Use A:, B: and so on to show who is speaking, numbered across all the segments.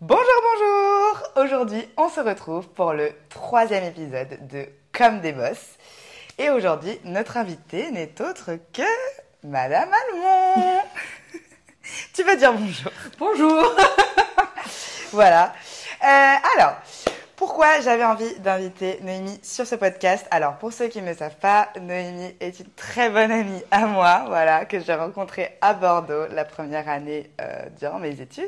A: Bonjour, bonjour Aujourd'hui, on se retrouve pour le troisième épisode de Comme des boss. Et aujourd'hui, notre invité n'est autre que Madame Almond. tu vas dire bonjour?
B: Bonjour
A: Voilà. Euh, alors, pourquoi j'avais envie d'inviter Noémie sur ce podcast? Alors, pour ceux qui ne le savent pas, Noémie est une très bonne amie à moi, voilà, que j'ai rencontrée à Bordeaux la première année euh, durant mes études.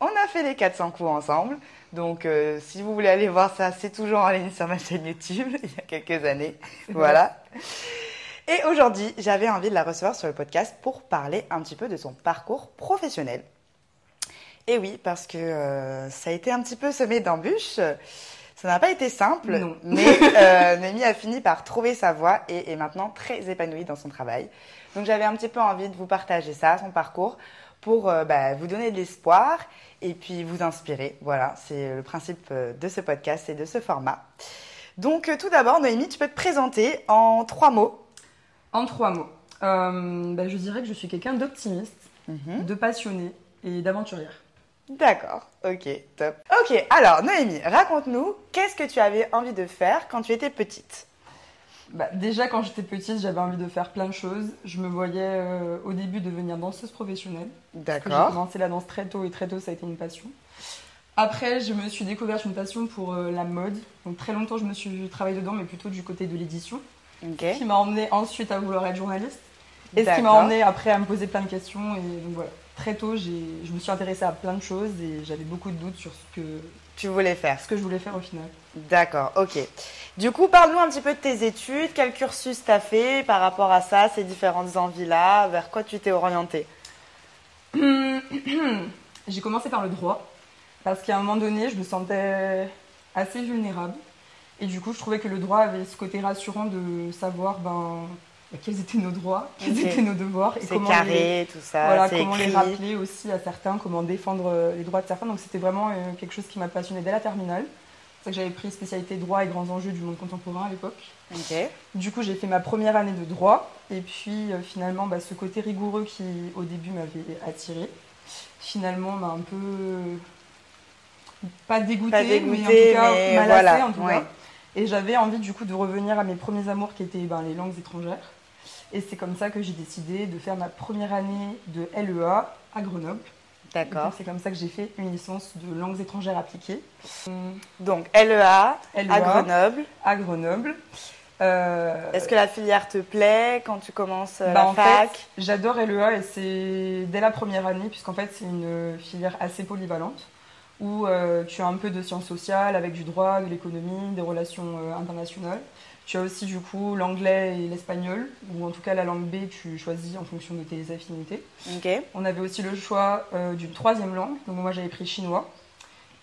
A: On a fait les 400 coups ensemble. Donc, euh, si vous voulez aller voir ça, c'est toujours en ligne sur ma chaîne YouTube, il y a quelques années. Voilà. Et aujourd'hui, j'avais envie de la recevoir sur le podcast pour parler un petit peu de son parcours professionnel. Et oui, parce que euh, ça a été un petit peu semé d'embûches. Ça n'a pas été simple,
B: Non.
A: mais euh, Noémie a fini par trouver sa voie et est maintenant très épanouie dans son travail. Donc j'avais un petit peu envie de vous partager ça, son parcours, pour euh, bah, vous donner de l'espoir et puis vous inspirer. Voilà, c'est le principe euh, de ce podcast et de ce format. Donc euh, tout d'abord, Noémie, tu peux te présenter en trois mots.
B: En trois mots. Euh, bah, je dirais que je suis quelqu'un d'optimiste,
A: Mhm.
B: de passionné et d'aventurière.
A: D'accord, ok, top. Ok, alors Noémie, raconte-nous, qu'est-ce que tu avais envie de faire quand tu étais petite?
B: Bah, déjà, quand j'étais petite, j'avais envie de faire plein de choses. Je me voyais euh, au début devenir danseuse professionnelle. Que J'ai
A: D'accord.
B: commencé la danse très tôt et très tôt, ça a été une passion. Après, je me suis découverte une passion pour euh, la mode. Donc, très longtemps, je me suis travaillé dedans, mais plutôt du côté de l'édition.
A: Ok.
B: Ce qui m'a emmené ensuite à vouloir être journaliste. Et ce qui m'a
A: D'accord.
B: emmené après à me poser plein de questions. Et donc voilà, très tôt, je me suis intéressée à plein de choses et j'avais beaucoup de doutes sur ce que,
A: Tu voulais faire.
B: ce que je voulais faire au final.
A: D'accord, ok. Du coup, parle-nous un petit peu de tes études, quel cursus t'as fait par rapport à ça, ces différentes envies-là, vers quoi tu t'es orientée?
B: J'ai commencé par le droit parce qu'à un moment donné, je me sentais assez vulnérable. Et du coup, je trouvais que le droit avait ce côté rassurant de savoir ben, ben, quels étaient nos droits, quels étaient nos devoirs
A: C'est
B: comment les,
A: carré, tout ça,
B: voilà, comment les rappeler aussi à certains, comment défendre euh, les droits de certains. Donc c'était vraiment euh, quelque chose qui m'a passionnée dès la terminale. C'est ça que j'avais pris spécialité droit et grands enjeux du monde contemporain à l'époque. Du coup, j'ai fait ma première année de droit. Et puis, euh, finalement, bah, ce côté rigoureux qui, au début, m'avait attiré, finalement, m'a un peu. Pas dégoûté, mais en tout cas,
A: voilà,
B: en tout
A: ouais.
B: cas. Et j'avais envie, du coup, de revenir à mes premiers amours qui étaient ben, les langues étrangères. Et c'est comme ça que j'ai décidé de faire ma première année de LEA à Grenoble.
A: D'accord.
B: C'est comme ça que j'ai fait une licence de langues étrangères appliquées.
A: Donc, LEA,
B: LEA
A: à Grenoble.
B: à Grenoble. Euh,
A: Est-ce que la filière te plaît quand tu commences euh,
B: Bah,
A: la
B: en
A: fac
B: j'adore LEA et c'est dès la première année, puisqu'en fait, c'est une filière assez polyvalente où euh, tu as un peu de sciences sociales avec du droit, de l'économie, des relations euh, internationales. Tu as aussi du coup l'anglais et l'espagnol, ou en tout cas la langue B, tu choisis en fonction de tes affinités. On avait aussi le choix euh, d'une troisième langue, donc moi j'avais pris chinois.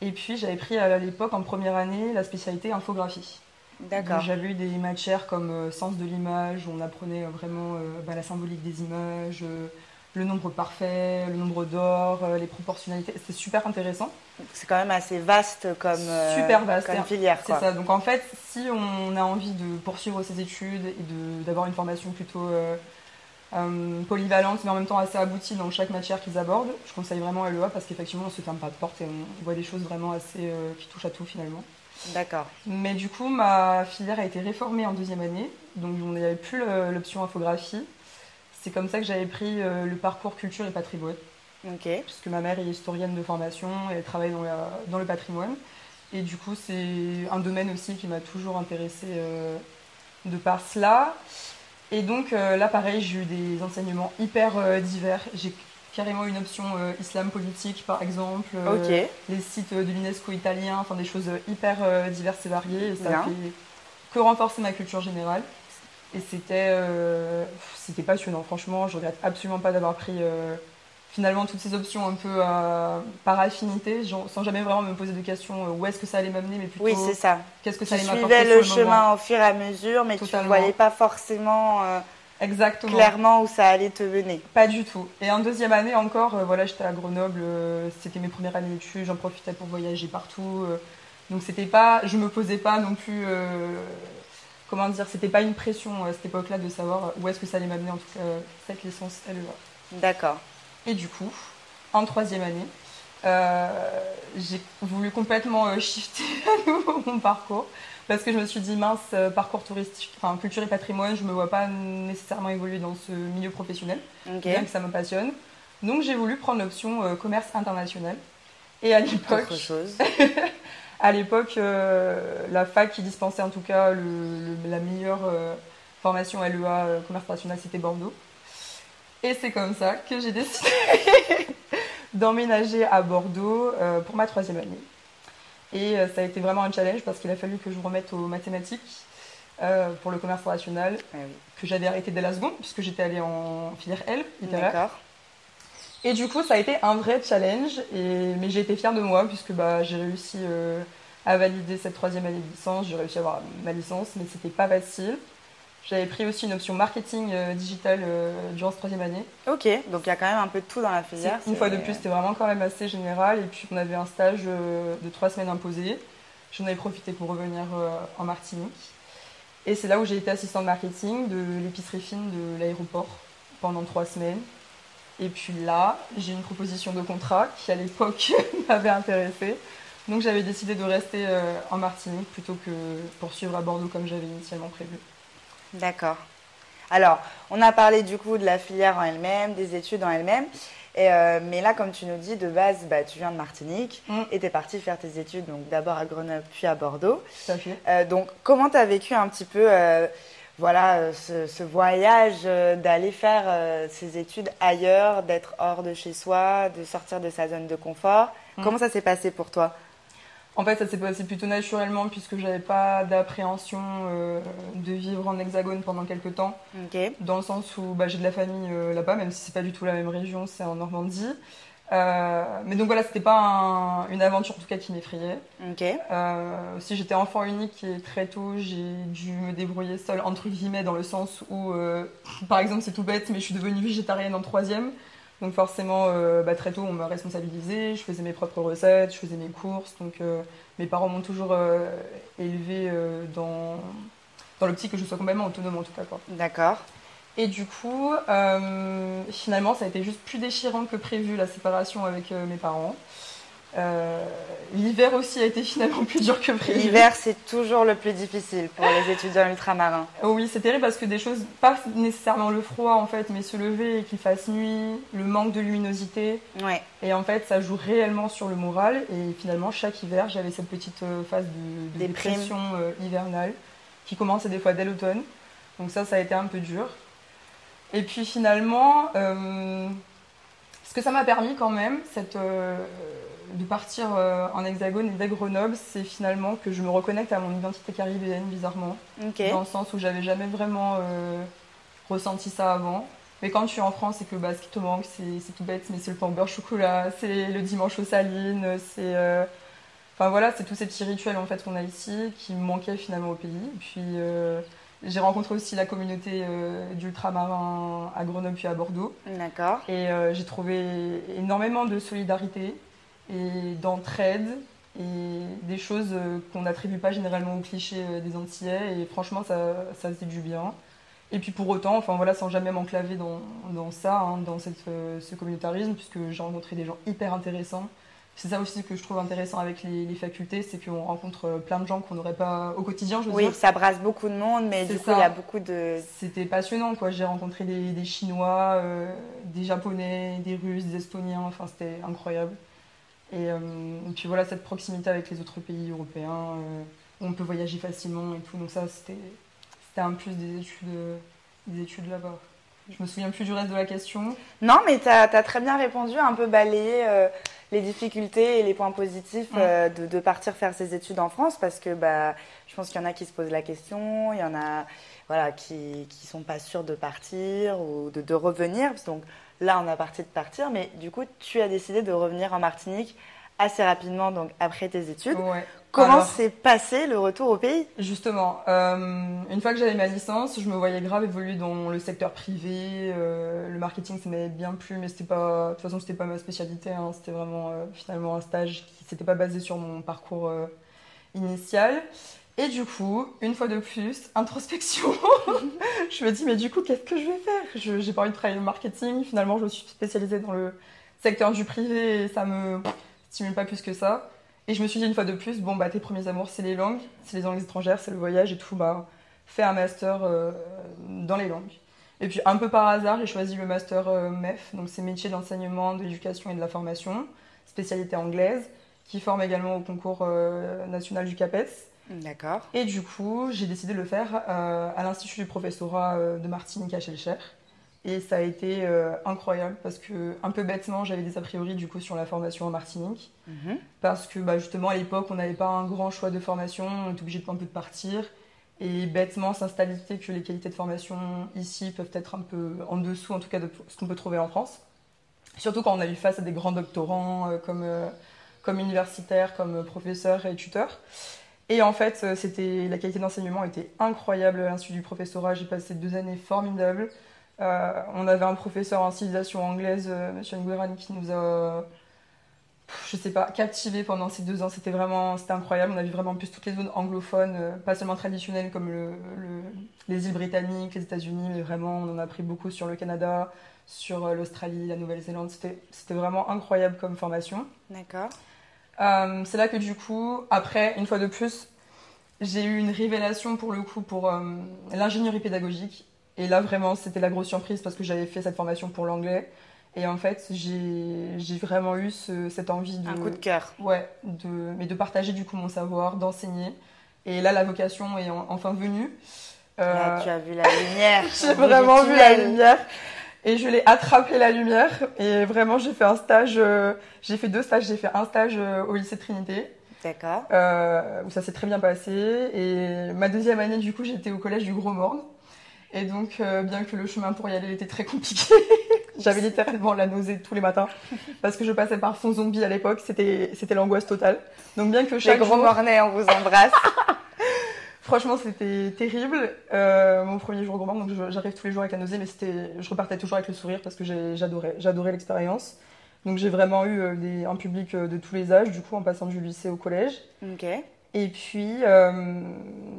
B: Et puis j'avais pris à l'époque en première année la spécialité infographie.
A: D'accord.
B: J'avais eu des matières comme euh, sens de l'image, où on apprenait euh, vraiment euh, bah, la symbolique des images, le nombre parfait, le nombre d'or, les proportionnalités. C'était super intéressant.
A: C'est quand même assez vaste comme, euh,
B: Super vaste.
A: comme filière.
B: C'est ça. Donc en fait, si on a envie de poursuivre ses études et de- d'avoir une formation plutôt euh, euh, polyvalente, mais en même temps assez aboutie dans chaque matière qu'ils abordent, je conseille vraiment LEA parce qu'effectivement, on se ferme pas de porte et on voit des choses vraiment assez euh, qui touchent à tout finalement.
A: D'accord.
B: Mais du coup, ma filière a été réformée en deuxième année, donc on n'avait plus l'option infographie. C'est comme ça que j'avais pris le parcours culture et patrimoine,
A: Ok.
B: puisque ma mère est historienne de formation et elle travaille dans, la- dans le patrimoine. Et du coup, c'est un domaine aussi qui m'a toujours intéressée euh, de par cela. Et donc euh, là, pareil, j'ai eu des enseignements hyper euh, divers. J'ai carrément une option islam politique, par exemple. euh,
A: Ok.
B: les sites de l'UNESCO italien, enfin des choses hyper diverses et variées. Et ça
A: Bien.
B: fait que renforcer ma culture générale. Et c'était c'était passionnant. Franchement, je regrette absolument pas d'avoir pris finalement toutes ces options un peu euh, par affinité, genre, sans jamais vraiment me poser de questions euh, où est-ce que ça allait m'amener, mais plutôt
A: Oui, c'est ça.
B: qu'est-ce que
A: Tu
B: ça allait m'apporter
A: suivais
B: sur
A: le
B: moment.
A: chemin au fur et à mesure, mais tu ne voyais pas forcément euh,
B: Exactement.
A: clairement où ça allait te mener.
B: Pas du tout. Et en deuxième année encore, voilà, j'étais à Grenoble, c'était mes premières années d'études, j'en profitais pour voyager partout. donc c'était pas, je me posais pas non plus, comment dire, c'était pas une pression à cette époque-là de savoir où est-ce que ça allait m'amener en tout cas cette licence LEA.
A: D'accord.
B: Et du coup, en troisième année, j'ai voulu complètement shifter à nouveau mon parcours parce que je me suis dit mince parcours touristique, enfin culture et patrimoine, je me vois pas nécessairement évoluer dans ce milieu professionnel, bien que ça me passionne. Donc j'ai voulu prendre l'option commerce international. Et à l'époque, à l'époque, la fac qui dispensait en tout cas la meilleure formation LEA euh, commerce international, c'était Bordeaux. Et c'est comme ça que j'ai décidé d'emménager à Bordeaux euh, pour ma troisième année. Et euh, ça a été vraiment un challenge parce qu'il a fallu que je me remette aux mathématiques pour le commerce international, ah que j'avais arrêté dès la seconde puisque j'étais allée en filière L, littéraire. Et du coup, ça a été un vrai challenge, et... mais j'ai été fière de moi puisque bah, j'ai réussi à valider cette troisième année de licence, j'ai réussi à avoir ma licence, mais c'était pas facile. J'avais pris aussi une option marketing euh, digital euh, durant cette troisième année.
A: Ok, donc il y a quand même un peu de tout dans la filière.
B: Une fois de plus, c'était vraiment quand même assez général. Et puis on avait un stage euh, de trois semaines imposé. J'en avais profité pour revenir en Martinique. Et c'est là où j'ai été assistante marketing de l'épicerie fine de l'aéroport pendant trois semaines. Et puis là, j'ai une proposition de contrat qui à l'époque m'avait intéressée. Donc j'avais décidé de rester en Martinique plutôt que poursuivre à Bordeaux comme j'avais initialement prévu.
A: D'accord. Alors, on a parlé du coup de la filière en elle-même, des études en elles-mêmes. Euh, mais là, comme tu nous dis, de base, bah, tu viens de Martinique mm. et tu es parti faire tes études, donc d'abord à Grenoble, puis à Bordeaux. Euh, donc, comment tu as vécu un petit peu euh, voilà, ce, voyage d'aller faire ces études ailleurs, d'être hors de chez soi, de sortir de sa zone de confort? Mm. Comment ça s'est passé pour toi?
B: En fait, ça s'est passé plutôt naturellement puisque j'avais pas d'appréhension euh, de vivre en hexagone pendant quelques temps. Dans le sens où bah, j'ai de la famille euh, là-bas, même si c'est pas du tout la même région, c'est en Normandie. Euh, mais donc voilà, c'était pas une aventure en tout cas qui m'effrayait. si j'étais enfant unique et très tôt, j'ai dû me débrouiller seule entre guillemets dans le sens où, par exemple, c'est tout bête, mais je suis devenue végétarienne en troisième. Donc forcément, euh, bah, très tôt, on m'a responsabilisé, je faisais mes propres recettes, je faisais mes courses. Donc euh, mes parents m'ont toujours euh, élevé dans, dans l'optique que je sois complètement autonome en tout cas.
A: D'accord.
B: Et du coup, finalement, ça a été juste plus déchirant que prévu la séparation avec mes parents. Euh, l'hiver aussi a été finalement plus dur que prévu.
A: L'hiver, c'est toujours le plus difficile pour les étudiants ultramarins.
B: oui, c'est terrible parce que des choses, pas nécessairement le froid en fait, mais se lever et qu'il fasse nuit, le manque de luminosité.
A: Ouais.
B: Et en fait, ça joue réellement sur le moral. Et finalement, chaque hiver, j'avais cette petite euh, phase de, dépression euh, hivernale qui commençait des fois dès l'automne. Donc ça, ça a été un peu dur. Et puis finalement, ce que ça m'a permis quand même, cette de partir euh, en hexagone et dès Grenoble, c'est finalement que je me reconnecte à mon identité caribéenne, bizarrement. Dans le sens où j'avais jamais vraiment euh, ressenti ça avant. Mais quand tu es en France et que bah, ce qui te manque, c'est tout bête, mais c'est le pain au beurre chocolat, c'est le dimanche aux salines, c'est. Euh, enfin voilà, c'est tous ces petits rituels en fait qu'on a ici qui me manquaient finalement au pays. Puis j'ai rencontré aussi la communauté d'ultramarins à Grenoble puis à Bordeaux.
A: D'accord.
B: Et j'ai trouvé énormément de solidarité et d'entraide et des choses euh, qu'on n'attribue pas généralement aux clichés euh, des Antillais et franchement ça, ça faisait du bien. Et puis pour autant, enfin voilà, sans jamais m'enclaver dans, dans, ça, hein, dans cette, euh, ce communautarisme, puisque j'ai rencontré des gens hyper intéressants. C'est ça aussi que je trouve intéressant avec les, facultés, c'est qu'on rencontre plein de gens qu'on n'aurait pas au quotidien.
A: Je veux oui, ça brasse beaucoup de monde, mais du coup, il y a beaucoup de.
B: C'était passionnant, quoi. J'ai rencontré des, des Chinois, des Japonais, des Russes, des Estoniens. Enfin, c'était incroyable. Euh, et, puis voilà, cette proximité avec les autres pays européens, euh, où on peut voyager facilement et tout. Donc ça, c'était un plus des études, des études là-bas. Je me souviens plus du reste de la question.
A: Non, mais tu as, très bien répondu, un peu balayé euh, les difficultés et les points positifs de, de, partir faire ses études en France parce que bah, je pense qu'il y en a qui se posent la question, il y en a voilà, qui ne sont pas sûrs de partir ou de, de revenir. Donc Là, on a parti de partir, mais du coup, tu as décidé de revenir en Martinique assez rapidement, donc après tes études. Comment s'est passé le retour au pays?
B: Justement, euh, une fois que j'avais ma licence, je me voyais grave évoluer dans le secteur privé. Euh, le marketing, ça m'avait bien plu, mais c'était pas, de toute façon, c'était pas ma spécialité. Hein. c'était vraiment euh, finalement un stage qui s'était pas basé sur mon parcours initial. Et du coup, une fois de plus, introspection. je me dis, mais du coup, qu'est-ce que je vais faire? J'ai pas envie de travailler le marketing. Finalement, je me suis spécialisée dans le secteur du privé et ça me, stimule pas plus que ça. Et je me suis dit une fois de plus, bon, bah, tes premiers amours, c'est les langues, c'est les langues étrangères, c'est le voyage et tout. Bah, fais un master euh, dans les langues. Et puis, un peu par hasard, j'ai choisi le master euh, MEF, donc c'est métier d'enseignement, de l'éducation et de la formation, spécialité anglaise, qui forme également au concours euh, national du CAPES.
A: D'accord.
B: Et du coup, j'ai décidé de le faire à l'Institut du professorat de Martinique à Chelcher. Et ça a été euh, incroyable parce que, un peu bêtement, j'avais des a priori du coup sur la formation en Martinique. Mhm. Parce que bah, justement, à l'époque, on n'avait pas un grand choix de formation, on était obligé de un peu de partir. Et bêtement, s'installer que les qualités de formation ici peuvent être un peu en dessous, en tout cas, de ce qu'on peut trouver en France. Surtout quand on a eu face à des grands doctorants euh, comme, euh, comme universitaires, comme professeurs et tuteurs. Et en fait, c'était la qualité d'enseignement était incroyable à l'Institut du professorat. J'ai passé deux années formidables. Euh, on avait un professeur en civilisation anglaise, euh, M. Ngueran, qui nous a, je sais pas, captivé pendant ces deux ans. C'était vraiment, c'était incroyable. On a vu vraiment plus toutes les zones anglophones, euh, pas seulement traditionnelles comme les îles britanniques, les États-Unis, mais vraiment, on en a appris beaucoup sur le Canada, sur l'Australie, la Nouvelle-Zélande. C'était vraiment incroyable comme formation.
A: D'accord.
B: C'est là que du coup, après, une fois de plus, j'ai eu une révélation pour le coup pour l'ingénierie pédagogique et là, vraiment, c'était la grosse surprise parce que j'avais fait cette formation pour l'anglais. Et en fait, j'ai vraiment eu cette envie de.
A: Un coup de cœur.
B: Ouais, de, mais de partager du coup mon savoir, d'enseigner. Et là, la vocation est enfin venue.
A: Là, tu as vu la lumière.
B: j'ai vraiment vu la lumière. Et je l'ai attrapé la lumière. Et vraiment, j'ai fait un stage. Euh, j'ai fait deux stages. J'ai fait un stage euh, au lycée Trinité.
A: D'accord.
B: Euh, où ça s'est très bien passé. Et ma deuxième année, du coup, j'étais au collège du Gros Morne. Et donc, euh, bien que le chemin pour y aller était très compliqué, j'avais littéralement la nausée tous les matins parce que je passais par fond zombie à l'époque. C'était, c'était l'angoisse totale. Donc, bien que chaque
A: Les gros mornay, on vous embrasse.
B: Franchement, c'était terrible. Euh, mon premier jour gourmand, donc j'arrive tous les jours avec la nausée, mais c'était, je repartais toujours avec le sourire parce que j'adorais, j'adorais l'expérience. Donc j'ai vraiment eu euh, des, un public de tous les âges, du coup, en passant du lycée au collège.
A: Ok.
B: Et puis, euh,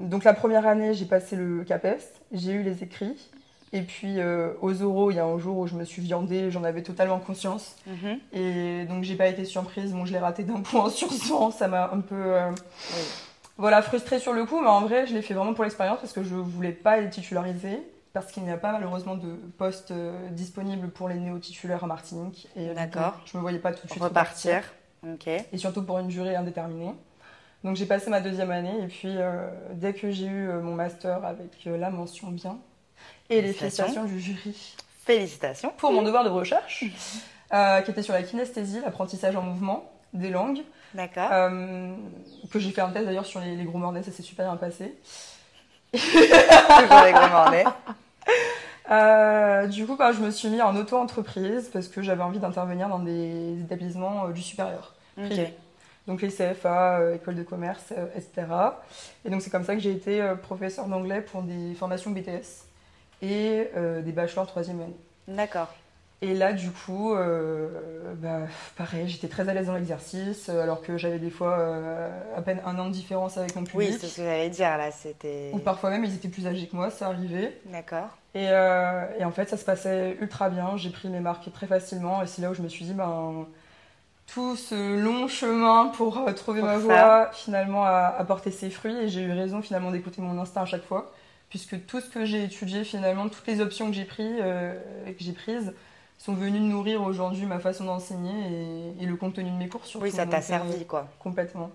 B: donc la première année, j'ai passé le CAPES, j'ai eu les écrits. Et puis euh, aux oraux, il y a un jour où je me suis viandée, j'en avais totalement conscience. Mhm. Et donc j'ai pas été surprise. Bon, je l'ai raté d'un point sur 100, ça m'a un peu euh, voilà, frustrée sur le coup. Mais en vrai, je l'ai fait vraiment pour l'expérience parce que je voulais pas être titularisée. Parce qu'il n'y a pas malheureusement de poste disponible pour les néo-titulaires en Martinique.
A: Et D'accord.
B: je me voyais pas tout de suite
A: repartir.
B: repartir. Et surtout pour une durée indéterminée. Donc j'ai passé ma deuxième année et puis euh, dès que j'ai eu euh, mon master avec euh, la mention bien et les félicitations du jury.
A: Félicitations.
B: Pour mon devoir de recherche qui était sur la kinesthésie, l'apprentissage en mouvement des langues.
A: D'accord.
B: que j'ai fait un test d'ailleurs sur les, gros mornais, ça s'est super bien passé.
A: Toujours les gros mornais.
B: du coup, bah, je me suis mis en auto-entreprise parce que j'avais envie d'intervenir dans des établissements du supérieur. Donc les CFA, euh, école de commerce, euh, etc. Et donc c'est comme ça que j'ai été euh, professeur d'anglais pour des formations BTS et des bachelors troisième année.
A: D'accord.
B: Et là, du coup, bah, pareil, j'étais très à l'aise dans l'exercice, alors que j'avais des fois à peine un an de différence avec mon public.
A: Oui, c'est ce que j'allais dire là, c'était.
B: Ou parfois même, ils étaient plus âgés que moi, ça arrivait.
A: D'accord.
B: Et, et, en fait, ça se passait ultra bien, j'ai pris mes marques très facilement, et c'est là où je me suis dit, ben tout ce long chemin pour euh, trouver ma voie finalement a, porté ses fruits et j'ai eu raison finalement d'écouter mon instinct à chaque fois puisque tout ce que j'ai étudié finalement toutes les options que j'ai prises euh, que j'ai prises sont venues nourrir aujourd'hui ma façon d'enseigner et, le contenu de mes cours
A: Oui, ça t'a servi euh, quoi.
B: Complètement.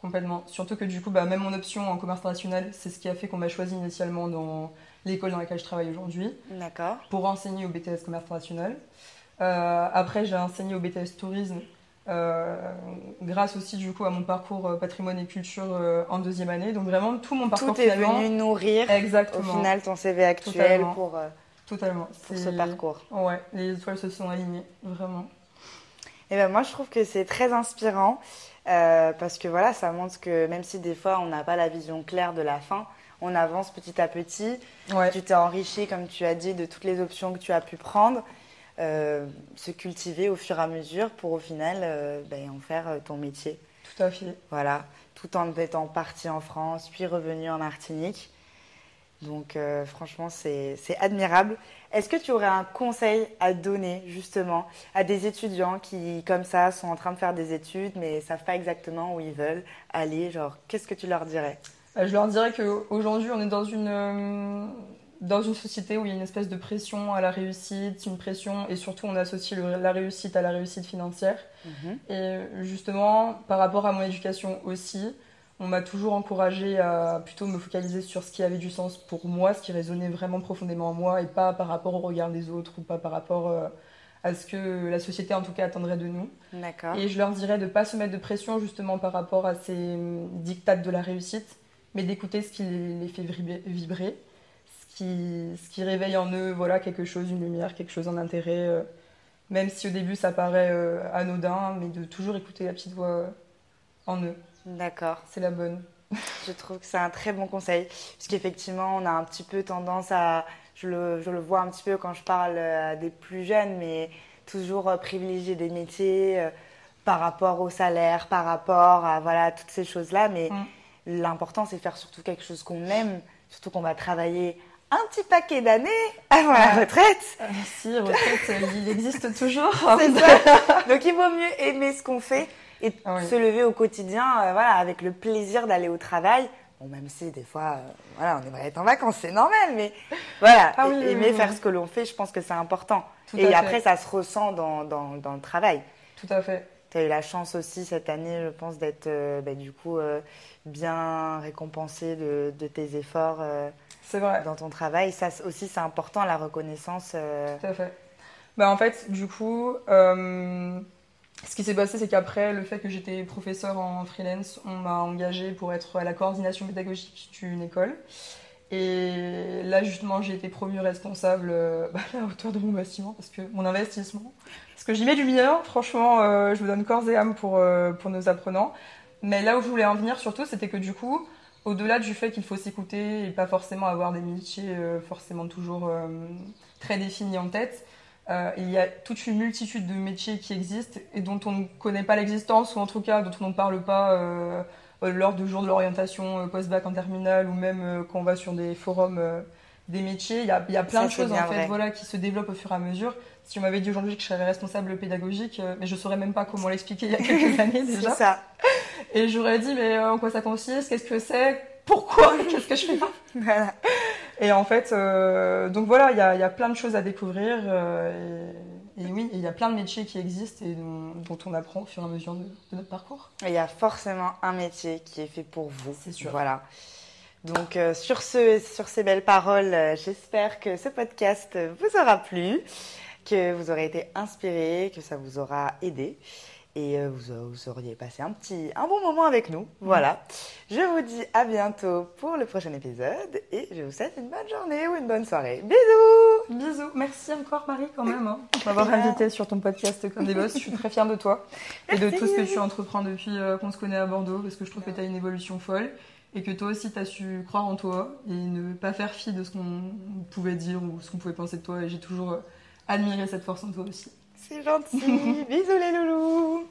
B: Complètement. Surtout que du coup, bah, même mon option en commerce international, c'est ce qui a fait qu'on m'a choisi initialement dans l'école dans laquelle je travaille aujourd'hui.
A: D'accord.
B: Pour enseigner au BTS commerce international. après, j'ai enseigné au BTS tourisme euh, grâce aussi du coup à mon parcours euh, patrimoine et culture euh, en deuxième année. Donc vraiment tout mon parcours
A: tout est venu nourrir
B: exactement.
A: au final ton CV actuel pour,
B: Totalement.
A: pour ce parcours.
B: Ouais, les étoiles se sont alignées vraiment.
A: Et ben moi je trouve que c'est très inspirant parce que voilà ça montre que même si des fois on n'a pas la vision claire de la fin, on avance petit à petit. Tu t'es enrichi comme tu as dit de toutes les options que tu as pu prendre. Euh, se cultiver au fur et à mesure pour au final euh, ben, en faire euh, ton métier.
B: Tout à fait.
A: Voilà, tout en étant parti en France, puis revenu en Martinique. Donc euh, franchement, c'est admirable. Est-ce que tu aurais un conseil à donner justement à des étudiants qui, comme ça, sont en train de faire des études mais ne savent pas exactement où ils veulent aller? Genre, qu'est-ce que tu leur dirais?
B: Bah, Je leur dirais qu'aujourd'hui, on est dans une, euh, dans une société où il y a une espèce de pression à la réussite, une pression, et surtout on associe la réussite à la réussite financière. Mhm. Et justement, par rapport à mon éducation aussi, on m'a toujours encouragé à plutôt me focaliser sur ce qui avait du sens pour moi, ce qui résonnait vraiment profondément en moi, et pas par rapport au regard des autres ou pas par rapport euh, à ce que la société en tout cas attendrait de nous.
A: D'accord.
B: Et je leur dirais de ne pas se mettre de pression justement par rapport à ces hum, dictates de la réussite, mais d'écouter ce qui les fait vibrer, ce qui, ce qui réveille en eux voilà, quelque chose, une lumière, quelque chose en intérêt, euh, même si au début ça paraît euh, anodin, mais de toujours écouter la petite voix en eux.
A: D'accord.
B: C'est la bonne.
A: Je trouve que c'est un très bon conseil, puisqu'effectivement, on a un petit peu tendance à, je le, je le, vois un petit peu quand je parle à des plus jeunes, mais toujours euh, privilégier des métiers euh, par rapport au salaire, par rapport à voilà, toutes ces choses-là. Mais mm. l'important, c'est faire surtout quelque chose qu'on aime, surtout qu'on va travailler un petit paquet d'années avant la retraite.
B: Euh, si, retraite, il existe toujours.
A: c'est ça. Donc il vaut mieux aimer ce qu'on fait et ah se lever au quotidien euh, voilà, avec le plaisir d'aller au travail. Bon, même si des fois, euh, voilà, on aimerait être en vacances, c'est normal, mais voilà, ah aimer faire ce que l'on fait, je pense que c'est important. et après, ça se ressent dans, dans, dans, le travail.
B: Tout à fait.
A: Tu as eu la chance aussi cette année, je pense, d'être euh, bah, du coup bien récompensé de, de, tes efforts
B: vrai.
A: dans ton travail. Ça aussi, c'est important, la reconnaissance.
B: Tout à fait. Bah, en fait, du coup, ce qui s'est passé, c'est qu'après le fait que j'étais professeur en freelance, on m'a engagé pour être à la coordination pédagogique d'une école. Et là, justement, j'ai été promue responsable euh, bah, à la hauteur de mon bâtiment, parce que mon investissement, parce que j'y mets du bien, franchement, euh, je me donne corps et âme pour, euh, pour nos apprenants. Mais là où je voulais en venir surtout, c'était que du coup, au-delà du fait qu'il faut s'écouter et pas forcément avoir des métiers forcément toujours très définis en tête, euh, il y a toute une multitude de métiers qui existent et dont on ne connaît pas l'existence, ou en tout cas dont on ne parle pas euh, lors du jour de l'orientation euh, post-bac en terminale, ou même quand on va sur des forums des métiers. Il y a, il y a plein de choses en fait, voilà, qui se développent au fur et à mesure. Si on m'avait dit aujourd'hui que je serais responsable pédagogique, mais je ne saurais même pas comment l'expliquer il y a quelques années déjà.
A: ça.
B: Et j'aurais dit, mais en quoi ça consiste? Qu'est-ce que c'est? Pourquoi? Qu'est-ce que je fais?
A: Voilà.
B: Et en fait, euh, donc voilà, il y a, y a, plein de choses à découvrir. Euh, et, oui, il y a plein de métiers qui existent et dont, on apprend au fur et à mesure de, notre parcours.
A: Il y a forcément un métier qui est fait pour vous.
B: C'est sûr.
A: Voilà. Donc euh, sur, ce, sur ces belles paroles, j'espère que ce podcast vous aura plu, que vous aurez été inspiré, que ça vous aura aidé et euh, vous, vous, auriez passé un petit un bon moment avec nous. Voilà. Je vous dis à bientôt pour le prochain épisode et je vous souhaite une bonne journée ou une bonne soirée. Bisous.
B: Bisous. Merci encore Marie quand même hein, m'avoir invité sur ton podcast comme des boss. Je suis très fière de toi et de tout ce que tu entreprends depuis euh, qu'on se connaît à Bordeaux parce que je trouve que tu as une évolution folle et que toi aussi tu as su croire en toi et ne pas faire fi de ce qu'on pouvait dire ou ce qu'on pouvait penser de toi et j'ai toujours euh, admiré cette force en toi aussi.
A: C'est gentil. Bisous les loulous.